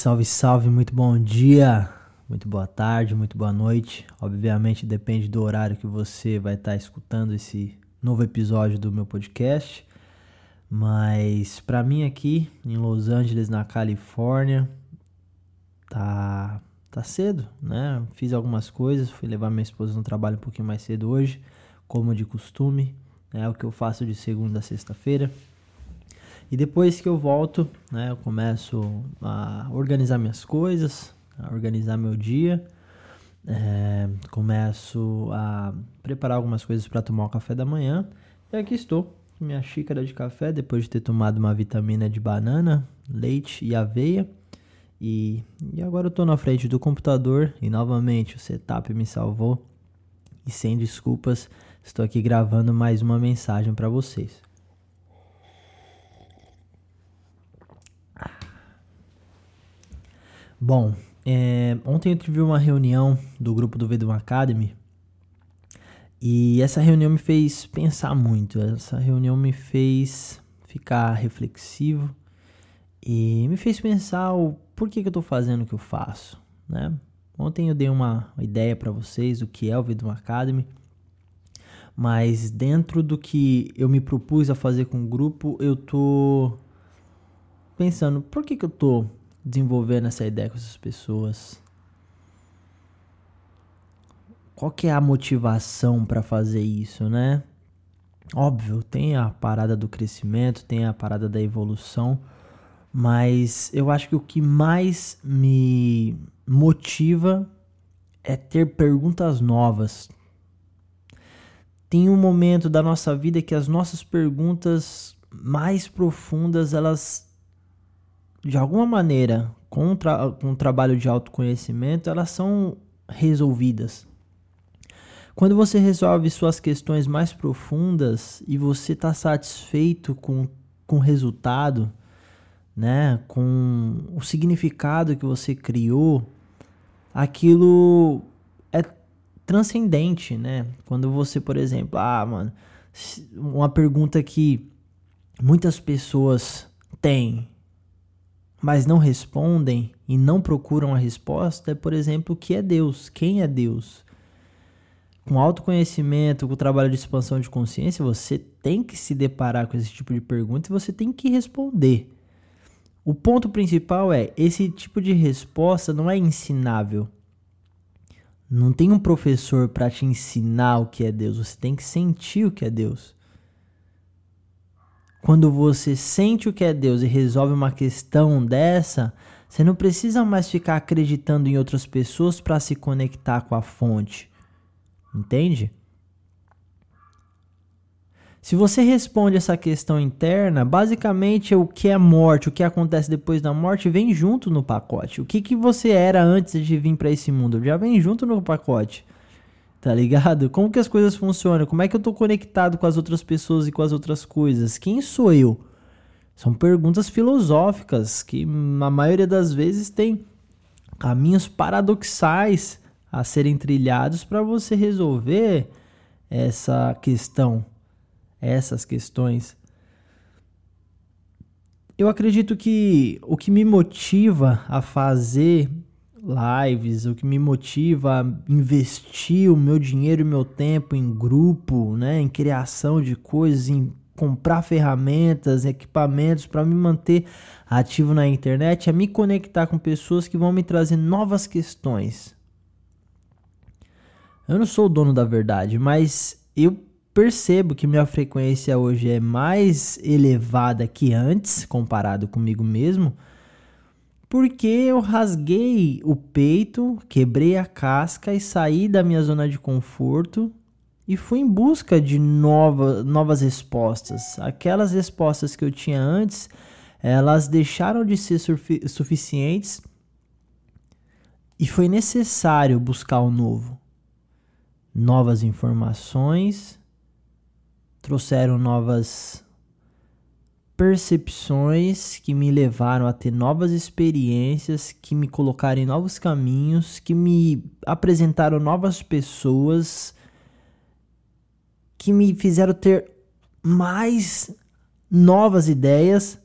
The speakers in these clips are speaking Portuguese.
Salve, salve, muito bom dia, muito boa tarde, muito boa noite. Obviamente depende do horário que você vai estar escutando esse novo episódio do meu podcast. Mas para mim aqui em Los Angeles, na Califórnia, tá tá cedo, né? Fiz algumas coisas, fui levar minha esposa no trabalho um pouquinho mais cedo hoje, como de costume, é o que eu faço de segunda a sexta-feira. E depois que eu volto, né, eu começo a organizar minhas coisas, a organizar meu dia, é, começo a preparar algumas coisas para tomar o café da manhã. E aqui estou, minha xícara de café, depois de ter tomado uma vitamina de banana, leite e aveia. E, e agora eu estou na frente do computador e novamente o setup me salvou. E sem desculpas, estou aqui gravando mais uma mensagem para vocês. Bom, é, ontem eu tive uma reunião do grupo do Vedum Academy e essa reunião me fez pensar muito. Essa reunião me fez ficar reflexivo e me fez pensar o porquê que eu estou fazendo o que eu faço, né? Ontem eu dei uma ideia para vocês do que é o Vedum Academy, mas dentro do que eu me propus a fazer com o grupo, eu tô pensando, por que que eu tô desenvolvendo essa ideia com essas pessoas? Qual que é a motivação para fazer isso, né? Óbvio, tem a parada do crescimento, tem a parada da evolução, mas eu acho que o que mais me motiva é ter perguntas novas. Tem um momento da nossa vida que as nossas perguntas mais profundas, elas de alguma maneira, com, tra com o trabalho de autoconhecimento, elas são resolvidas. Quando você resolve suas questões mais profundas e você está satisfeito com, com o resultado, né, com o significado que você criou, aquilo é transcendente, né? Quando você, por exemplo, ah, mano, uma pergunta que muitas pessoas têm mas não respondem e não procuram a resposta é, por exemplo, o que é Deus? Quem é Deus? Com autoconhecimento, com o trabalho de expansão de consciência, você tem que se deparar com esse tipo de pergunta e você tem que responder. O ponto principal é: esse tipo de resposta não é ensinável. Não tem um professor para te ensinar o que é Deus, você tem que sentir o que é Deus. Quando você sente o que é Deus e resolve uma questão dessa, você não precisa mais ficar acreditando em outras pessoas para se conectar com a fonte. Entende? Se você responde essa questão interna, basicamente o que é morte, o que acontece depois da morte, vem junto no pacote. O que, que você era antes de vir para esse mundo já vem junto no pacote. Tá ligado? Como que as coisas funcionam? Como é que eu tô conectado com as outras pessoas e com as outras coisas? Quem sou eu? São perguntas filosóficas que na maioria das vezes tem caminhos paradoxais a serem trilhados para você resolver essa questão, essas questões. Eu acredito que o que me motiva a fazer lives, o que me motiva a investir o meu dinheiro e meu tempo em grupo, né, em criação de coisas, em comprar ferramentas, equipamentos para me manter ativo na internet, é me conectar com pessoas que vão me trazer novas questões. Eu não sou o dono da verdade, mas eu percebo que minha frequência hoje é mais elevada que antes, comparado comigo mesmo porque eu rasguei o peito, quebrei a casca e saí da minha zona de conforto e fui em busca de nova, novas respostas. Aquelas respostas que eu tinha antes, elas deixaram de ser suficientes e foi necessário buscar o novo. Novas informações trouxeram novas percepções que me levaram a ter novas experiências, que me colocaram em novos caminhos, que me apresentaram novas pessoas, que me fizeram ter mais novas ideias.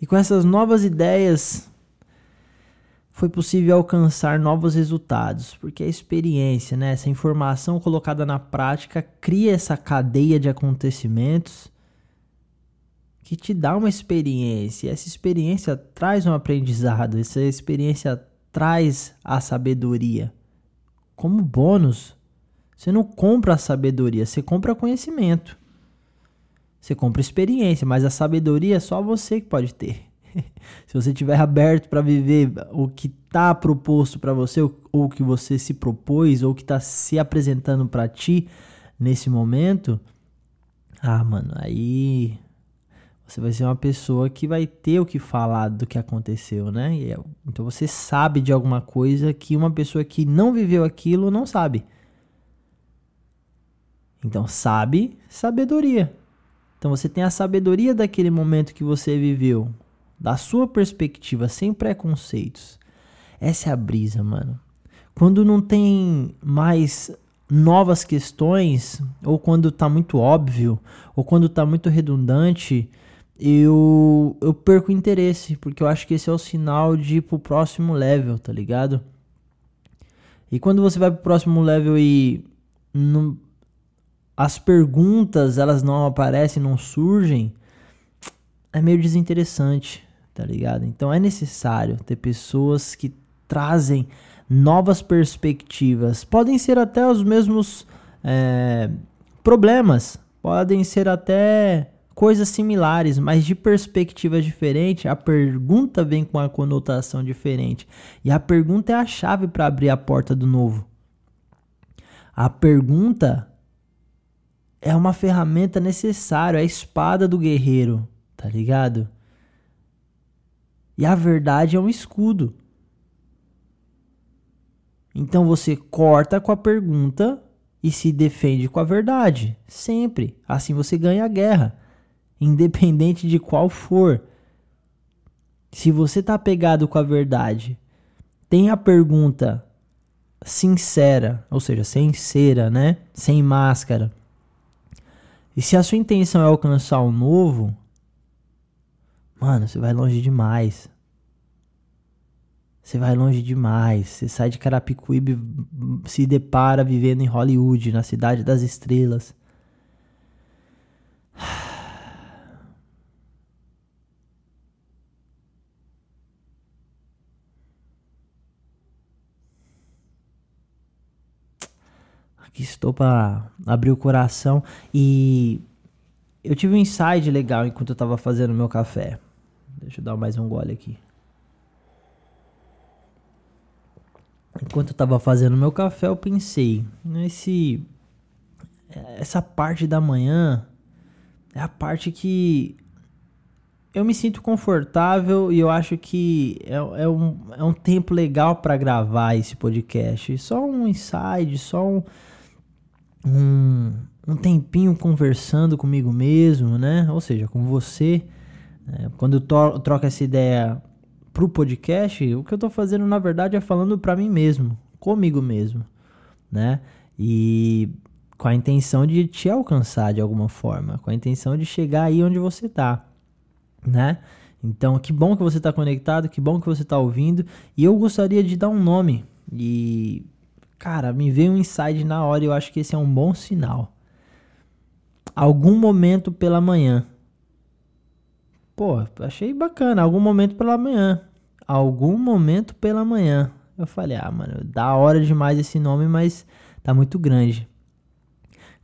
E com essas novas ideias foi possível alcançar novos resultados, porque a experiência, né, essa informação colocada na prática cria essa cadeia de acontecimentos que te dá uma experiência. Essa experiência traz um aprendizado, essa experiência traz a sabedoria. Como bônus, você não compra a sabedoria, você compra conhecimento. Você compra experiência, mas a sabedoria é só você que pode ter. se você estiver aberto para viver o que está proposto para você, ou o que você se propôs, ou que está se apresentando para ti nesse momento, ah, mano, aí você vai ser uma pessoa que vai ter o que falar do que aconteceu, né? É, então você sabe de alguma coisa que uma pessoa que não viveu aquilo não sabe. Então, sabe, sabedoria. Então você tem a sabedoria daquele momento que você viveu, da sua perspectiva, sem preconceitos. Essa é a brisa, mano. Quando não tem mais novas questões, ou quando tá muito óbvio, ou quando tá muito redundante, eu, eu perco interesse, porque eu acho que esse é o sinal de ir pro próximo level, tá ligado? E quando você vai pro próximo level e não, as perguntas elas não aparecem, não surgem, é meio desinteressante tá ligado? Então é necessário ter pessoas que trazem novas perspectivas. Podem ser até os mesmos é, problemas, podem ser até coisas similares, mas de perspectiva diferente, a pergunta vem com uma conotação diferente. E a pergunta é a chave para abrir a porta do novo. A pergunta é uma ferramenta necessária, é a espada do guerreiro, tá ligado? E a verdade é um escudo. Então você corta com a pergunta e se defende com a verdade. Sempre. Assim você ganha a guerra. Independente de qual for. Se você está pegado com a verdade, tem a pergunta sincera, ou seja, sem cera, né? Sem máscara. E se a sua intenção é alcançar o novo, Mano, você vai longe demais. Você vai longe demais. Você sai de Carapicuíba se depara vivendo em Hollywood, na cidade das estrelas. Estou para abrir o coração e eu tive um insight legal enquanto eu estava fazendo meu café. Deixa eu dar mais um gole aqui. Enquanto eu tava fazendo meu café, eu pensei, nesse essa parte da manhã é a parte que eu me sinto confortável e eu acho que é, é um, é um tempo legal para gravar esse podcast. Só um inside, só um, um, um tempinho conversando comigo mesmo, né? Ou seja, com você. É, quando eu troco essa ideia pro podcast, o que eu tô fazendo na verdade é falando para mim mesmo, comigo mesmo, né? E com a intenção de te alcançar de alguma forma, com a intenção de chegar aí onde você tá, né? Então, que bom que você está conectado, que bom que você está ouvindo. E eu gostaria de dar um nome. E, cara, me veio um insight na hora e eu acho que esse é um bom sinal. Algum momento pela manhã, Pô, achei bacana. Algum momento pela manhã. Algum momento pela manhã. Eu falei, ah, mano, da hora demais esse nome, mas tá muito grande.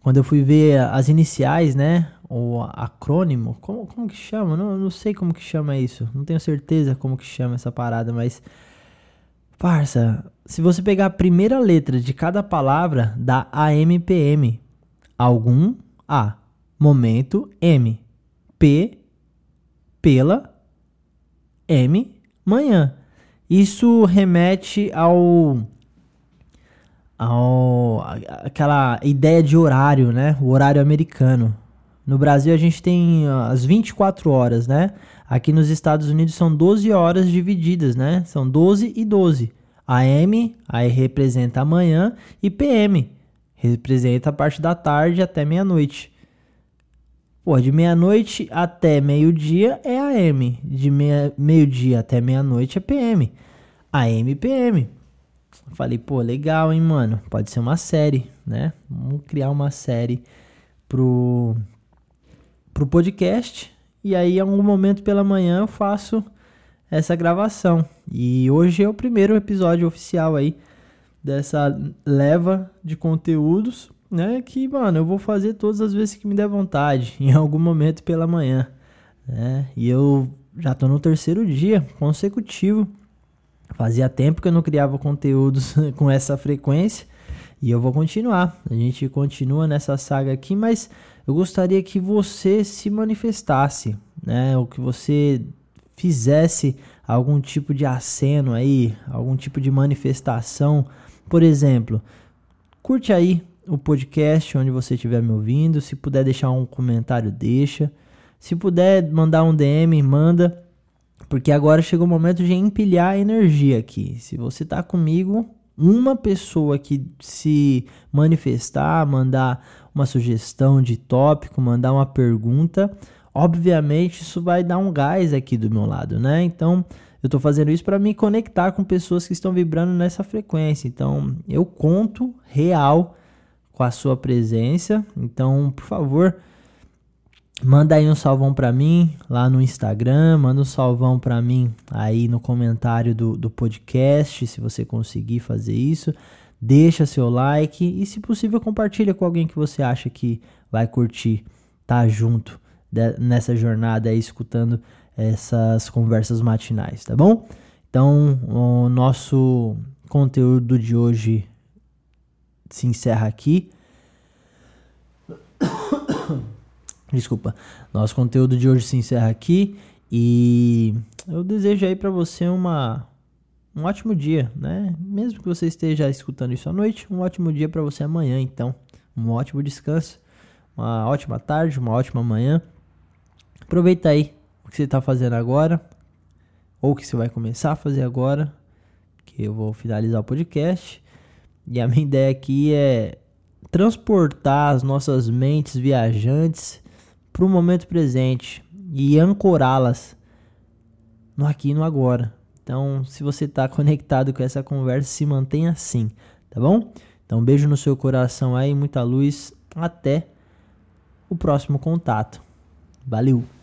Quando eu fui ver as iniciais, né? O acrônimo, como, como que chama? Não, não sei como que chama isso. Não tenho certeza como que chama essa parada, mas. Parça, se você pegar a primeira letra de cada palavra, dá AMPM. Algum A. Momento M. P pela M manhã. Isso remete ao ao aquela ideia de horário, né? O horário americano. No Brasil a gente tem as 24 horas, né? Aqui nos Estados Unidos são 12 horas divididas, né? São 12 e 12. AM aí representa a manhã e PM representa a parte da tarde até meia-noite. Pô, de meia-noite até meio-dia é AM. De meio-dia até meia-noite é PM. AM e PM. Falei, pô, legal, hein, mano? Pode ser uma série, né? Vamos criar uma série pro, pro podcast. E aí, em algum momento pela manhã, eu faço essa gravação. E hoje é o primeiro episódio oficial aí dessa leva de conteúdos né? Que, mano, eu vou fazer todas as vezes que me der vontade, em algum momento pela manhã, né? E eu já tô no terceiro dia consecutivo. Fazia tempo que eu não criava conteúdos com essa frequência e eu vou continuar. A gente continua nessa saga aqui, mas eu gostaria que você se manifestasse, né? Ou que você fizesse algum tipo de aceno aí, algum tipo de manifestação. Por exemplo, curte aí o podcast onde você estiver me ouvindo. Se puder deixar um comentário, deixa. Se puder mandar um DM, manda. Porque agora chegou o momento de empilhar a energia aqui. Se você tá comigo, uma pessoa que se manifestar, mandar uma sugestão de tópico, mandar uma pergunta, obviamente isso vai dar um gás aqui do meu lado, né? Então, eu estou fazendo isso para me conectar com pessoas que estão vibrando nessa frequência. Então, eu conto real com a sua presença. Então, por favor, manda aí um salvão para mim lá no Instagram, manda um salvão para mim aí no comentário do, do podcast, se você conseguir fazer isso. Deixa seu like e, se possível, compartilha com alguém que você acha que vai curtir, tá junto de, nessa jornada aí, escutando essas conversas matinais, tá bom? Então, o nosso conteúdo de hoje se encerra aqui. Desculpa. Nosso conteúdo de hoje se encerra aqui e eu desejo aí para você uma um ótimo dia, né? Mesmo que você esteja escutando isso à noite, um ótimo dia para você amanhã, então. Um ótimo descanso, uma ótima tarde, uma ótima manhã. Aproveita aí o que você está fazendo agora ou o que você vai começar a fazer agora, que eu vou finalizar o podcast. E a minha ideia aqui é transportar as nossas mentes viajantes para o momento presente e ancorá-las no aqui e no agora. Então, se você está conectado com essa conversa, se mantenha assim, tá bom? Então, um beijo no seu coração aí, muita luz. Até o próximo contato. Valeu!